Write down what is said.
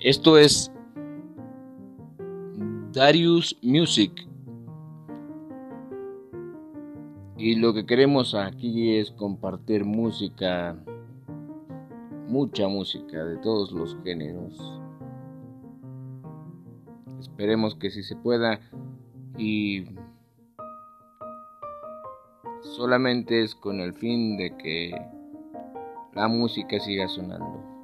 Esto es Darius Music. Y lo que queremos aquí es compartir música, mucha música de todos los géneros. Esperemos que si se pueda y solamente es con el fin de que la música siga sonando.